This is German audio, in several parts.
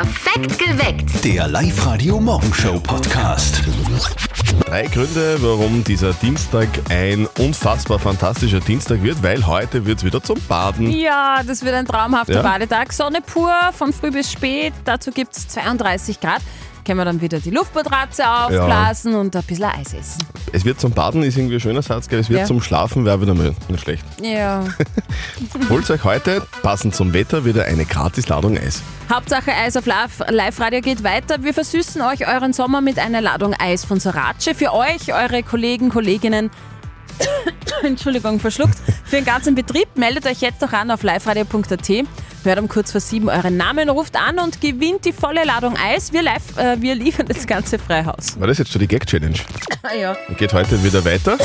Perfekt geweckt. Der Live-Radio-Morgenshow-Podcast. Drei Gründe, warum dieser Dienstag ein unfassbar fantastischer Dienstag wird, weil heute wird es wieder zum Baden. Ja, das wird ein traumhafter Ja. Badetag. Sonne pur, von früh bis spät. Dazu gibt es 32 Grad. Können wir dann wieder die Luftmatratze aufblasen und ein bisschen Eis essen. Es wird zum Baden, ist irgendwie ein schöner Satz, gell? es wird Ja. zum Schlafen, wäre wieder mal nicht schlecht. Ja. Holt euch heute, passend zum Wetter, wieder eine Gratisladung Eis. Hauptsache Eis auf Live- Live-Radio geht weiter. Wir versüßen euch euren Sommer mit einer Ladung Eis von Sorace. Für euch, eure Kollegen, Kolleginnen, Entschuldigung, verschluckt. Für den ganzen Betrieb meldet euch jetzt noch an auf liveradio.at. Hört um kurz vor sieben euren Namen, ruft an und gewinnt die volle Ladung Eis. Wir, live, äh, wir liefern das ganze Freihaus. War das jetzt schon die Gag-Challenge? Ah, ja. Geht heute wieder weiter.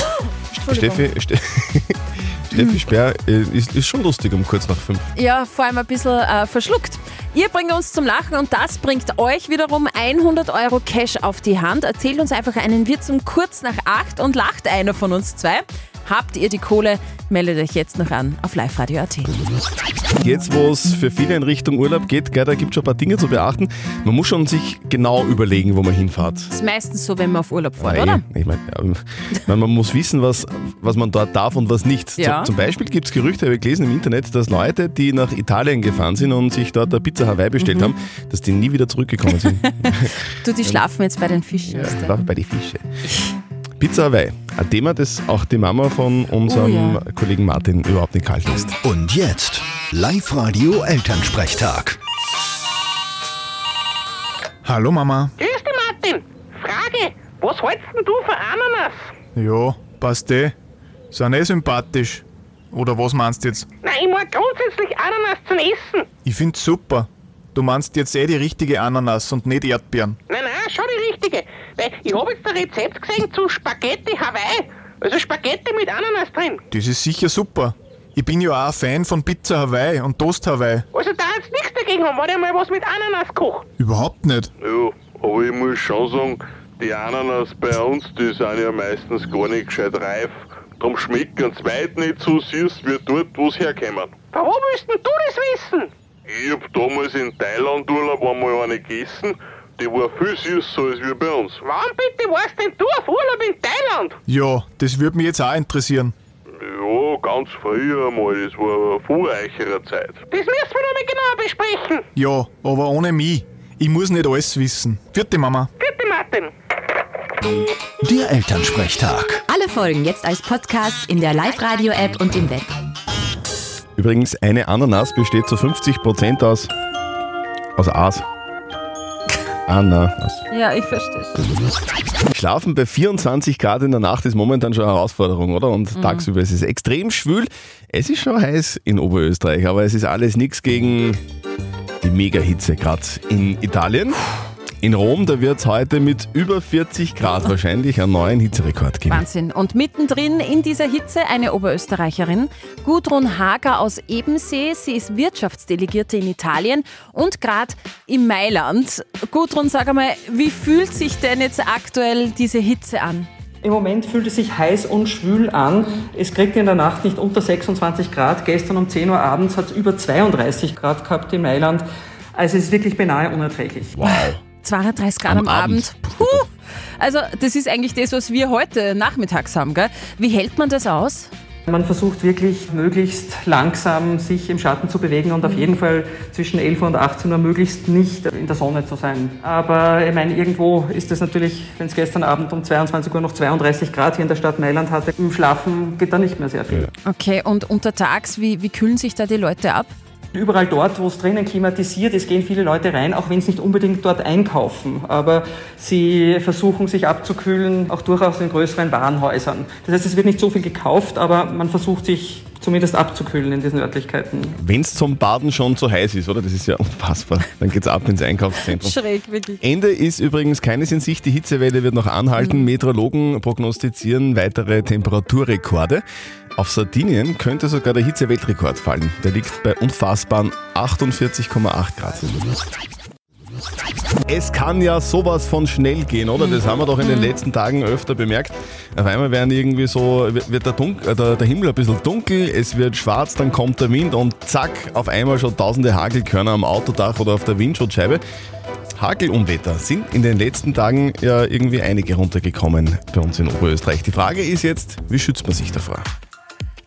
Steffi, Ste Steffi Speer äh, ist, ist schon lustig um kurz nach fünf. Ja, vor allem ein bisschen äh, verschluckt. Ihr bringt uns zum Lachen und das bringt euch wiederum 100 Euro Cash auf die Hand. Erzählt uns einfach einen Witz um kurz nach acht und lacht einer von uns zwei. Habt ihr die Kohle? Meldet euch jetzt noch an auf liveradio.at. Jetzt, wo es für viele in Richtung Urlaub geht, gell, da gibt es schon ein paar Dinge zu beachten. Man muss schon sich genau überlegen, wo man hinfährt. Das ist meistens so, wenn man auf Urlaub fährt, oder? Ich meine, ja, mein, man muss wissen, was, was man dort darf und was nicht. Ja. Zum, Beispiel gibt es Gerüchte, habe ich gelesen im Internet, dass Leute, die nach Italien gefahren sind und sich dort eine Pizza Hawaii bestellt Mhm. haben, dass die nie wieder zurückgekommen sind. Du, die schlafen jetzt bei den Fischen. ja, war bei den Fischen. Pizza Hawaii, ein Thema, das auch die Mama von unserem Oh ja. Kollegen Martin überhaupt nicht kalt lässt. Und jetzt Live-Radio Elternsprechtag. Hallo Mama. Grüß dich, Martin. Frage, was hältst denn du von Ananas? Ja, passt eh. Sind eh sympathisch. Oder was meinst du jetzt? Nein, ich mag grundsätzlich Ananas zum Essen. Ich find's super. Du meinst jetzt eh die richtige Ananas und nicht Erdbeeren. Nein, schon die richtige. Weil ich habe jetzt ein Rezept gesehen zu Spaghetti Hawaii. Also Spaghetti mit Ananas drin. Das ist sicher super. Ich bin ja auch ein Fan von Pizza Hawaii und Toast Hawaii. Also da jetzt nichts dagegen haben, wenn ich mal was mit Ananas koche. Überhaupt nicht. Ja, aber ich muss schon sagen, die Ananas bei uns, die sind ja meistens gar nicht gescheit reif. Darum schmecken sie weit nicht so süß wie dort, wo sie herkommen. Warum willst denn du das wissen? Ich hab damals in Thailand Urlaub einmal eine gegessen, die war viel süßer als wir bei uns. Wann bitte warst denn du auf Urlaub in Thailand? Ja, das würde mich jetzt auch interessieren. Ja, ganz früher einmal, das war vor eurer Zeit. Das müssen wir noch mal genauer besprechen. Ja, aber ohne mich. Ich muss nicht alles wissen. Vierte Mama. Bitte, Martin. Der Elternsprechtag. Alle Folgen jetzt als Podcast in der Live-Radio-App und im Web. Übrigens, eine Ananas besteht zu 50% aus, aus Aas. Ananas. Ja, ich verstehe. Schlafen bei 24 Grad in der Nacht ist momentan schon eine Herausforderung, oder? Und tagsüber ist es extrem schwül. Es ist schon heiß in Oberösterreich, aber es ist alles nichts gegen die Mega-Hitze gerade in Italien. In Rom, da wird es heute mit über 40 Grad wahrscheinlich einen neuen Hitzerekord geben. Wahnsinn. Und mittendrin in dieser Hitze eine Oberösterreicherin, Gudrun Hager aus Ebensee. Sie ist Wirtschaftsdelegierte in Italien und gerade in Mailand. Gudrun, sag einmal, wie fühlt sich denn jetzt aktuell diese Hitze an? Im Moment fühlt es sich heiß und schwül an. Es kriegt in der Nacht nicht unter 26 Grad. Gestern um 10 Uhr abends hat es über 32 Grad gehabt in Mailand. Also es ist wirklich beinahe unerträglich. Wow. 230 Grad am, Am Abend. Puh. Also das ist eigentlich das, was wir heute nachmittags haben. Gell? Wie hält man das aus? Man versucht wirklich möglichst langsam sich im Schatten zu bewegen und auf jeden Fall zwischen 11 Uhr und 18 Uhr möglichst nicht in der Sonne zu sein. Aber ich meine, irgendwo ist es natürlich, wenn es gestern Abend um 22 Uhr noch 32 Grad hier in der Stadt Mailand hatte, im Schlafen geht da nicht mehr sehr viel. Okay, und untertags, wie, wie kühlen sich da die Leute ab? Überall dort, wo es drinnen klimatisiert ist, gehen viele Leute rein, auch wenn sie nicht unbedingt dort einkaufen. Aber sie versuchen sich abzukühlen, auch durchaus in größeren Warenhäusern. Das heißt, es wird nicht so viel gekauft, aber man versucht sich zumindest abzukühlen in diesen Örtlichkeiten. Wenn es zum Baden schon zu heiß ist, oder? Das ist ja unfassbar. Dann geht's ab ins Einkaufszentrum. Schräg, wirklich. Ende ist übrigens keines in Sicht. Die Hitzewelle wird noch anhalten. Meteorologen prognostizieren weitere Temperaturrekorde. Auf Sardinien könnte sogar der Hitzeweltrekord fallen. Der liegt bei unfassbaren 48,8 Grad. Es kann ja sowas von schnell gehen, oder? Das haben wir doch in den letzten Tagen öfter bemerkt. Auf einmal werden irgendwie so, wird der, Dun- äh, der, der Himmel ein bisschen dunkel, es wird schwarz, dann kommt der Wind und zack, auf einmal schon tausende Hagelkörner am Autodach oder auf der Windschutzscheibe. Hagelunwetter sind in den letzten Tagen ja irgendwie einige runtergekommen bei uns in Oberösterreich. Die Frage ist jetzt, wie schützt man sich davor?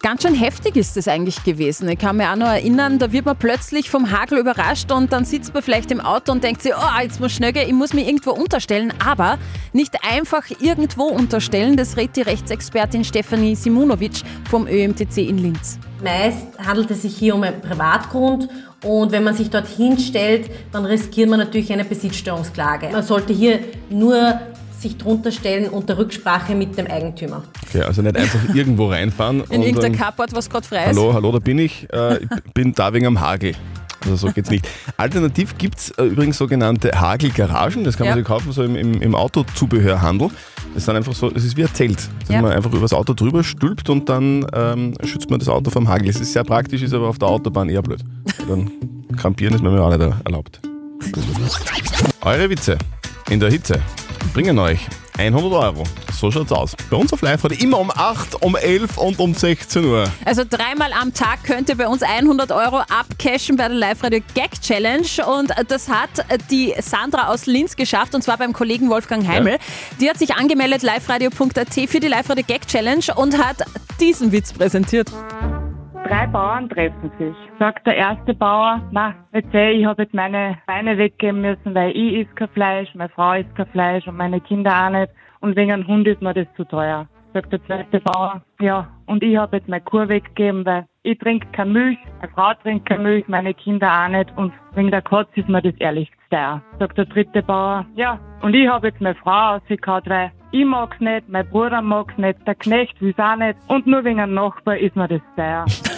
Ganz schön heftig ist es eigentlich gewesen. Ich kann mich auch noch erinnern, da wird man plötzlich vom Hagel überrascht und dann sitzt man vielleicht im Auto und denkt sich, oh, jetzt muss schnell gehen, ich muss mich irgendwo unterstellen. Aber nicht einfach irgendwo unterstellen, das rät die Rechtsexpertin Stefanie Simunovic vom ÖMTC in Linz. Meist handelt es sich hier um einen Privatgrund und wenn man sich dort hinstellt, dann riskiert man natürlich eine Besitzstörungsklage. Man sollte hier nur sich drunter stellen unter Rücksprache mit dem Eigentümer. Okay, also nicht einfach irgendwo reinfahren In irgendein Carport, was gerade frei ist. hallo, hallo, da bin ich, äh, ich bin da wegen am Hagel. Also so geht's nicht. Alternativ gibt's äh, übrigens sogenannte Hagelgaragen, das kann man Ja. sich kaufen so im, im, im Autozubehörhandel. Das ist dann einfach so, das ist wie ein Zelt, dass Ja. man einfach übers Auto drüber stülpt und dann ähm, schützt man das Auto vom Hagel. Das ist sehr praktisch, ist aber auf der Autobahn eher blöd. Dann kampieren ist mir auch nicht erlaubt. Eure Witze in der Hitze bringen euch 100 Euro. So schaut's aus. Bei uns auf live heute immer um 8, um 11 und um 16 Uhr. Also dreimal am Tag könnt ihr bei uns 100 Euro abcashen bei der Live-Radio Gag Challenge und das hat die Sandra aus Linz geschafft und zwar beim Kollegen Wolfgang Heimel. Die hat sich angemeldet liveradio.at für die Live-Radio Gag Challenge und hat diesen Witz präsentiert. Drei Bauern treffen sich. Sagt der erste Bauer, na, jetzt seh, ich habe jetzt meine Beine weggeben müssen, weil ich isst kein Fleisch, meine Frau isst kein Fleisch und meine Kinder auch nicht. Und wegen einem Hund ist mir das zu teuer. Sagt der zweite Bauer, ja, und ich habe jetzt meine Kuh weggegeben, weil ich trinke keine Milch, meine Frau trinkt keine Milch, meine Kinder auch nicht und wegen der Katze ist mir das ehrlich zu teuer. Sagt der dritte Bauer, ja, und ich habe jetzt meine Frau ausgekaut, weil ich mag's nicht, mein Bruder mag's nicht, der Knecht will's auch nicht und nur wegen einem Nachbar ist mir das teuer.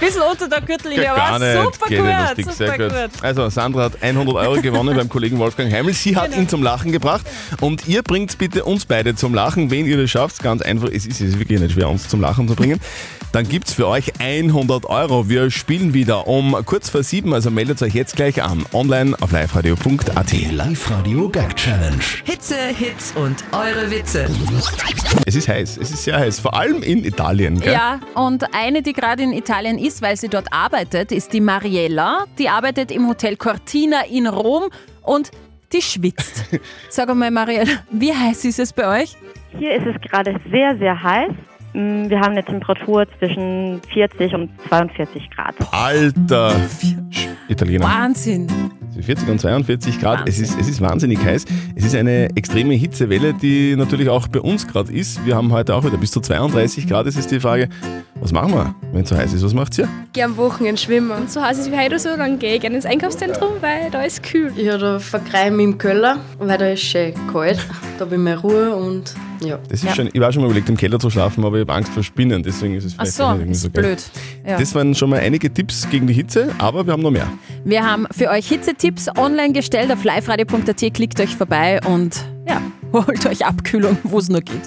Bisschen unter der Gürtellinie, aber super geht gut, nicht lustig, super sehr gut. gut. Also Sandra hat 100 Euro gewonnen beim Kollegen Wolfgang Heimel. Sie hat ihn zum Lachen gebracht und ihr bringt bitte uns beide zum Lachen. Wenn ihr das schafft, ganz einfach, es ist, es ist wirklich nicht schwer, uns zum Lachen zu bringen, dann gibt's für euch 100 Euro. Wir spielen wieder um kurz vor sieben, also meldet euch jetzt gleich an. Online auf liveradio.at. Die Live-Radio Gag Challenge. Hitze, Hits und eure Witze. Es ist heiß, es ist sehr heiß, vor allem in Italien. Gell? Ja, und eine, die gerade in Italien ist, weil sie dort arbeitet, ist die Mariella. Die arbeitet im Hotel Cortina in Rom und die schwitzt. Sag mal, Mariella, wie heiß ist es bei euch? Hier ist es gerade sehr, sehr heiß. Mm, Wir haben eine Temperatur zwischen 40 und 42 Grad. Alter Italiener. Wahnsinn. 40 und 42 Grad. Es ist, es ist wahnsinnig heiß. Es ist eine extreme Hitzewelle, die natürlich auch bei uns gerade ist. Wir haben heute auch wieder bis zu 32 Grad. Es ist die Frage, was machen wir, wenn es so heiß ist? Was macht ihr? gehe am Wochenende schwimmen. Und so heiß ist wie heute so, dann gehe ich gerne ins Einkaufszentrum, weil da ist kühl. Ja, da vergreife ich mich im Keller, weil da ist schön kalt. Da habe ich meine Ruhe und ja. Das ist schon, ich war schon mal überlegt, im Keller zu schlafen, aber ich habe Angst vor Spinnen, deswegen ist es Ach vielleicht so, nicht irgendwie ist so geil. blöd. Ja. Das waren schon mal einige Tipps gegen die Hitze, aber wir haben noch mehr. Wir haben für euch Hitzetipps online gestellt auf liveradio.at. Klickt euch vorbei und ja, holt euch Abkühlung, wo es nur geht.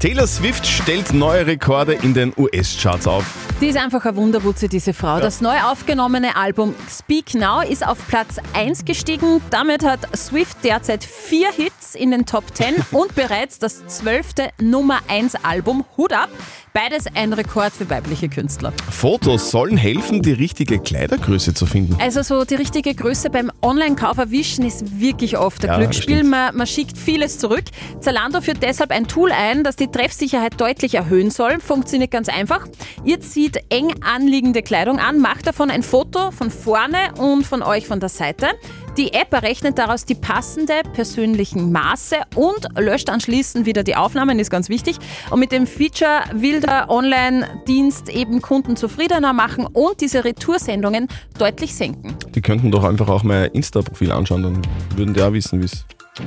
Taylor Swift stellt neue Rekorde in den US-Charts auf. Die ist einfach ein Wunderwutze, diese Frau. Das neu aufgenommene Album Speak Now ist auf Platz 1 gestiegen. Damit hat Swift derzeit vier Hits in den Top 10 und bereits das zwölfte Nummer 1 Album. Hut ab! Beides ein Rekord für weibliche Künstler. Fotos sollen helfen, die richtige Kleidergröße zu finden. Also so die richtige Größe beim Online-Kauf erwischen ist wirklich oft ein Ja, Glücksspiel. Man, man schickt vieles zurück. Zalando führt deshalb ein Tool ein, das die Treffsicherheit deutlich erhöhen soll. Funktioniert ganz einfach. Ihr zieht eng anliegende Kleidung an, macht davon ein Foto von vorne und von euch von der Seite. Die App errechnet daraus die passende persönlichen Maße und löscht anschließend wieder die Aufnahmen, ist ganz wichtig. Und mit dem Feature will der Online-Dienst eben Kunden zufriedener machen und diese Retoursendungen deutlich senken. Die könnten doch einfach auch mein Insta-Profil anschauen, dann würden die auch wissen, wie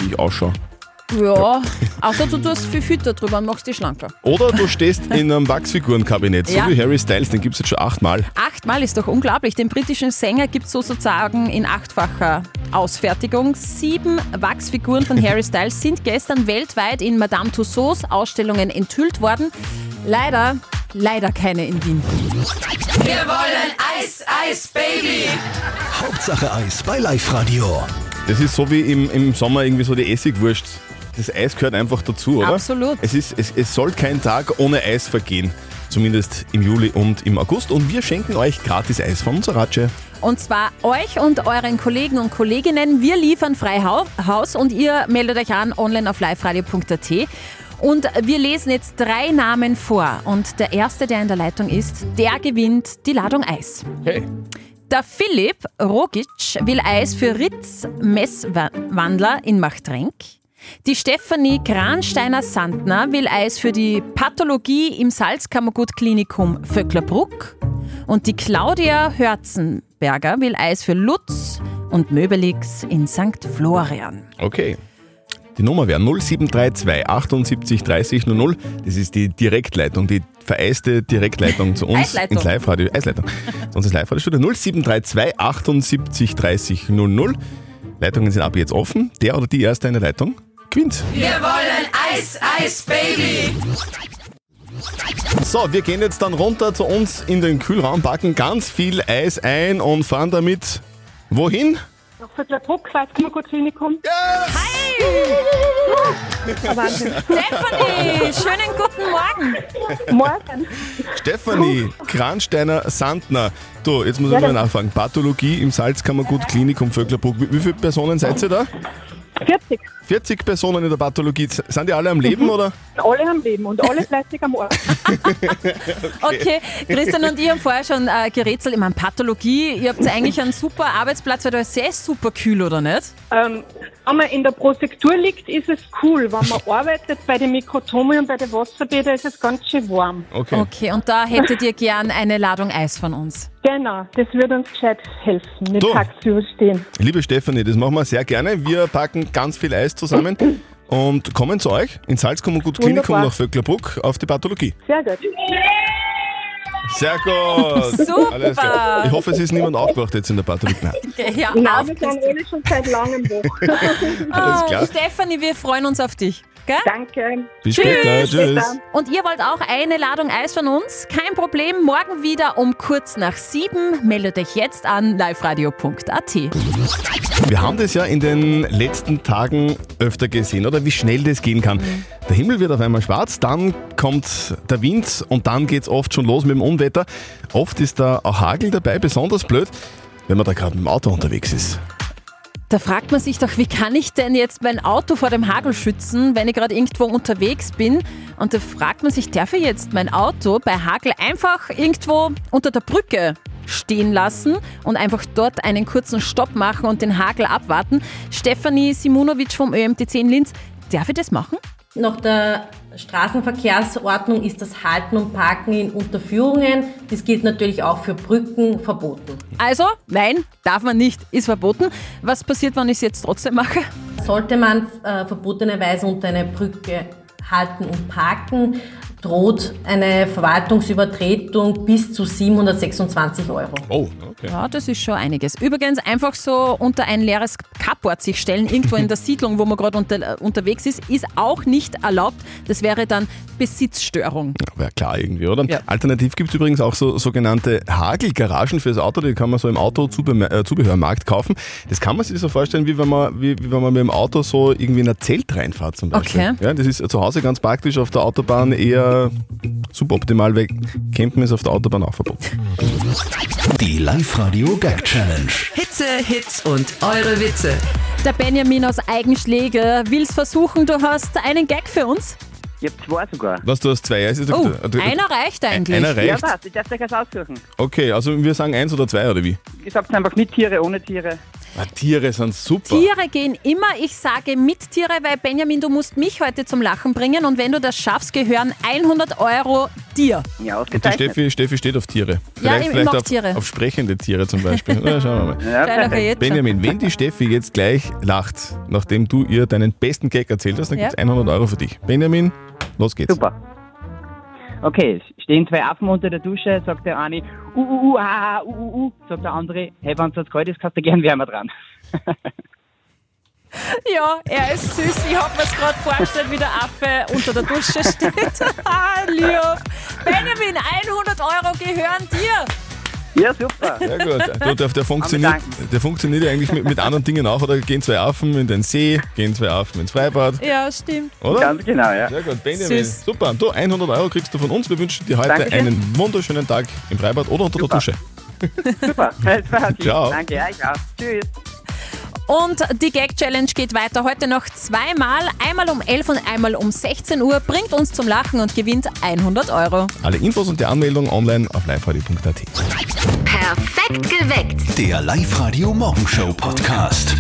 ich ausschaue. Ja, außer du tust viel Fütter drüber und machst die schlanker. Oder du stehst in einem Wachsfigurenkabinett, so Ja. wie Harry Styles, den gibt es jetzt schon achtmal. Achtmal ist doch unglaublich. Den britischen Sänger gibt es sozusagen in achtfacher Ausfertigung. Sieben Wachsfiguren von Harry Styles sind gestern weltweit in Madame Tussauds Ausstellungen enthüllt worden. Leider, leider keine in Wien. Wir wollen Eis, Eis, Baby. Hauptsache Eis bei Live Radio. Das ist so wie im, im Sommer irgendwie so die Essigwurst. Das Eis gehört einfach dazu, oder? Absolut. Es, ist, es, es soll kein Tag ohne Eis vergehen. Zumindest im Juli und im August. Und wir schenken euch gratis Eis von Sorace. Und zwar euch und euren Kollegen und Kolleginnen. Wir liefern frei Hau- Haus und ihr meldet euch an online auf liveradio.at. Und wir lesen jetzt drei Namen vor. Und der erste, der in der Leitung ist, der gewinnt die Ladung Eis. Hey. Der Philipp Rogic will Eis für Ritz Messwandler in Machtrenk. Die Stefanie Kransteiner-Sandner will Eis für die Pathologie im Salzkammergut-Klinikum Vöcklerbruck. Und die Claudia Hörzenberger will Eis für Lutz und Möbelix in St. Florian. Okay. Die Nummer wäre 0732 78 30 00. Das ist die Direktleitung, die vereiste Direktleitung zu uns Eisleitung. ins Live-Radio. Eisleitung. Zu uns ins Live-Radio-Studio 0732 78 30 00. Leitungen sind ab jetzt offen. Der oder die erste in der Leitung gewinnt. Wir wollen Eis, Eis, Baby. So, wir gehen jetzt dann runter zu uns in den Kühlraum, packen ganz viel Eis ein und fahren damit wohin? Nach Vöcklerbruck, Salzkammergut-Klinikum. Hi! Wahnsinn. Stephanie, schönen guten Morgen. Morgen. Stefanie Kransteiner-Sandner. Du, jetzt muss ich Ja, mal nachfragen. Pathologie im Salzkammergut Klinikum Vöcklerbruck. Wie, wie viele Personen seid ihr da? 40. 40 Personen in der Pathologie. Sind die alle am Leben Mhm. oder? Alle am Leben und alle fleißig am Ort. Okay, Christian und ich haben vorher schon äh, gerätselt. Ich meine, Pathologie, ihr habt eigentlich einen super Arbeitsplatz, weil da ist sehr super kühl, oder nicht? Ähm, wenn man in der Prosektur liegt, ist es cool. Wenn man arbeitet bei den Mikrotomen und bei den Wasserbädern, ist es ganz schön warm. Okay. Okay, und da hättet ihr gern eine Ladung Eis von uns. Genau, das würde uns gescheit helfen, mit. Tag zu überstehen. Liebe Stefanie, das machen wir sehr gerne. Wir packen ganz viel Eis zusammen und kommen zu euch ins Salzkammergut Klinikum Wunderbar. nach Vöcklerbruck auf die Pathologie. Sehr gut. Sehr gut. Super. Alles klar. Ich hoffe, es ist niemand aufgewacht jetzt in der Pathologie. Nein. Ja, Nein, auf, wir sind alle schon seit langem wach. Ah, klar. Stefanie, wir freuen uns auf dich. Gell? Danke. Bis später. Tschüss. Und ihr wollt auch eine Ladung Eis von uns? Kein Problem, morgen wieder um kurz nach sieben. Meldet euch jetzt an liveradio.at. Wir haben das ja in den letzten Tagen öfter gesehen, oder wie schnell das gehen kann. Der Himmel wird auf einmal schwarz, dann kommt der Wind und dann geht es oft schon los mit dem Unwetter. Oft ist da auch Hagel dabei, besonders blöd, wenn man da gerade dem Auto unterwegs ist. Da fragt man sich doch, wie kann ich denn jetzt mein Auto vor dem Hagel schützen, wenn ich gerade irgendwo unterwegs bin? Und da fragt man sich, darf ich jetzt mein Auto bei Hagel einfach irgendwo unter der Brücke stehen lassen und einfach dort einen kurzen Stopp machen und den Hagel abwarten? Stefanie Simunovic vom ÖMTC in Linz, darf ich das machen? Nach der Straßenverkehrsordnung ist das Halten und Parken in Unterführungen. Das gilt natürlich auch für Brücken verboten. Also, nein, darf man nicht, ist verboten. Was passiert, wenn ich es jetzt trotzdem mache? Sollte man äh, verbotenerweise unter einer Brücke halten und parken, droht eine Verwaltungsübertretung bis zu 726 Euro. Oh, okay. Ja, das ist schon einiges. Übrigens, einfach so unter ein leeres Carport sich stellen, irgendwo in der Siedlung, wo man gerade unter, äh, unterwegs ist, ist auch nicht erlaubt. Das wäre dann Besitzstörung. Wäre klar irgendwie, oder? Alternativ gibt es übrigens auch so sogenannte Hagelgaragen fürs Auto, die kann man so im Autozubehörmarkt kaufen. Das kann man sich so vorstellen, wie wenn man, wie, wie wenn man mit dem Auto so irgendwie in ein Zelt reinfährt zum Beispiel. Okay. Ja, das ist zu Hause ganz praktisch, auf der Autobahn eher suboptimal, weil Campen ist auf der Autobahn auch verboten. Die Live-Radio Gag Challenge. Hitze, Hits und eure Witze. Der Benjamin aus Eigenschläge will's versuchen. Du hast einen Gag für uns? Ich hab zwei sogar. Was, du hast zwei? Ja, es ist- Oh, du- du- einer reicht eigentlich. Einer reicht? Ja, passt. Ich darf euch eins aussuchen. Okay, also wir sagen eins oder zwei oder wie? Ich sag's einfach mit Tiere, ohne Tiere. Ah, Tiere sind super. Tiere gehen immer. Ich sage mit Tiere, weil Benjamin, du musst mich heute zum Lachen bringen und wenn du das schaffst, gehören 100 Euro dir. Ja, Und die Steffi, Steffi steht auf Tiere. Ja, Vielleicht, ich- ich vielleicht mag auf, Tiere. auf sprechende Tiere zum Beispiel. Ja, schauen wir mal. Ja. Benjamin, wenn die Steffi jetzt gleich lacht, nachdem du ihr deinen besten Gag erzählt hast, dann Ja. gibt's 100 Euro für dich. Benjamin, los geht's. Super. Okay, stehen zwei Affen unter der Dusche, sagt der eine, uh, uh, uh, ah, uh, uh, uh, sagt der andere, hey, wenn es kalt ist, kannst du gern wärmer dran. Ja, er ist süß. Ich habe mir es gerade vorgestellt, wie der Affe unter der Dusche steht. Ah, Lieb. Benjamin, 100 Euro gehören dir. Ja, super. Sehr gut. Du, der, der, funktioniert, der funktioniert ja eigentlich mit, mit anderen Dingen auch, oder? Gehen zwei Affen in den See, gehen zwei Affen ins Freibad. Ja, stimmt. Oder? Ganz genau, ja. Sehr gut, Benjamin. Süß. Super. Du, 100 Euro kriegst du von uns. Wir wünschen dir heute Dankeschön. einen wunderschönen Tag im Freibad oder unter der Dusche. Super. Ciao. Danke, euch auch. Tschüss. Und die Gag-Challenge geht weiter. Heute noch zweimal. Einmal um 11 und einmal um 16 Uhr. Bringt uns zum Lachen und gewinnt 100 Euro. Alle Infos und die Anmeldung online auf liveradio.at. Perfekt geweckt. Der Live-Radio Morgenshow Podcast.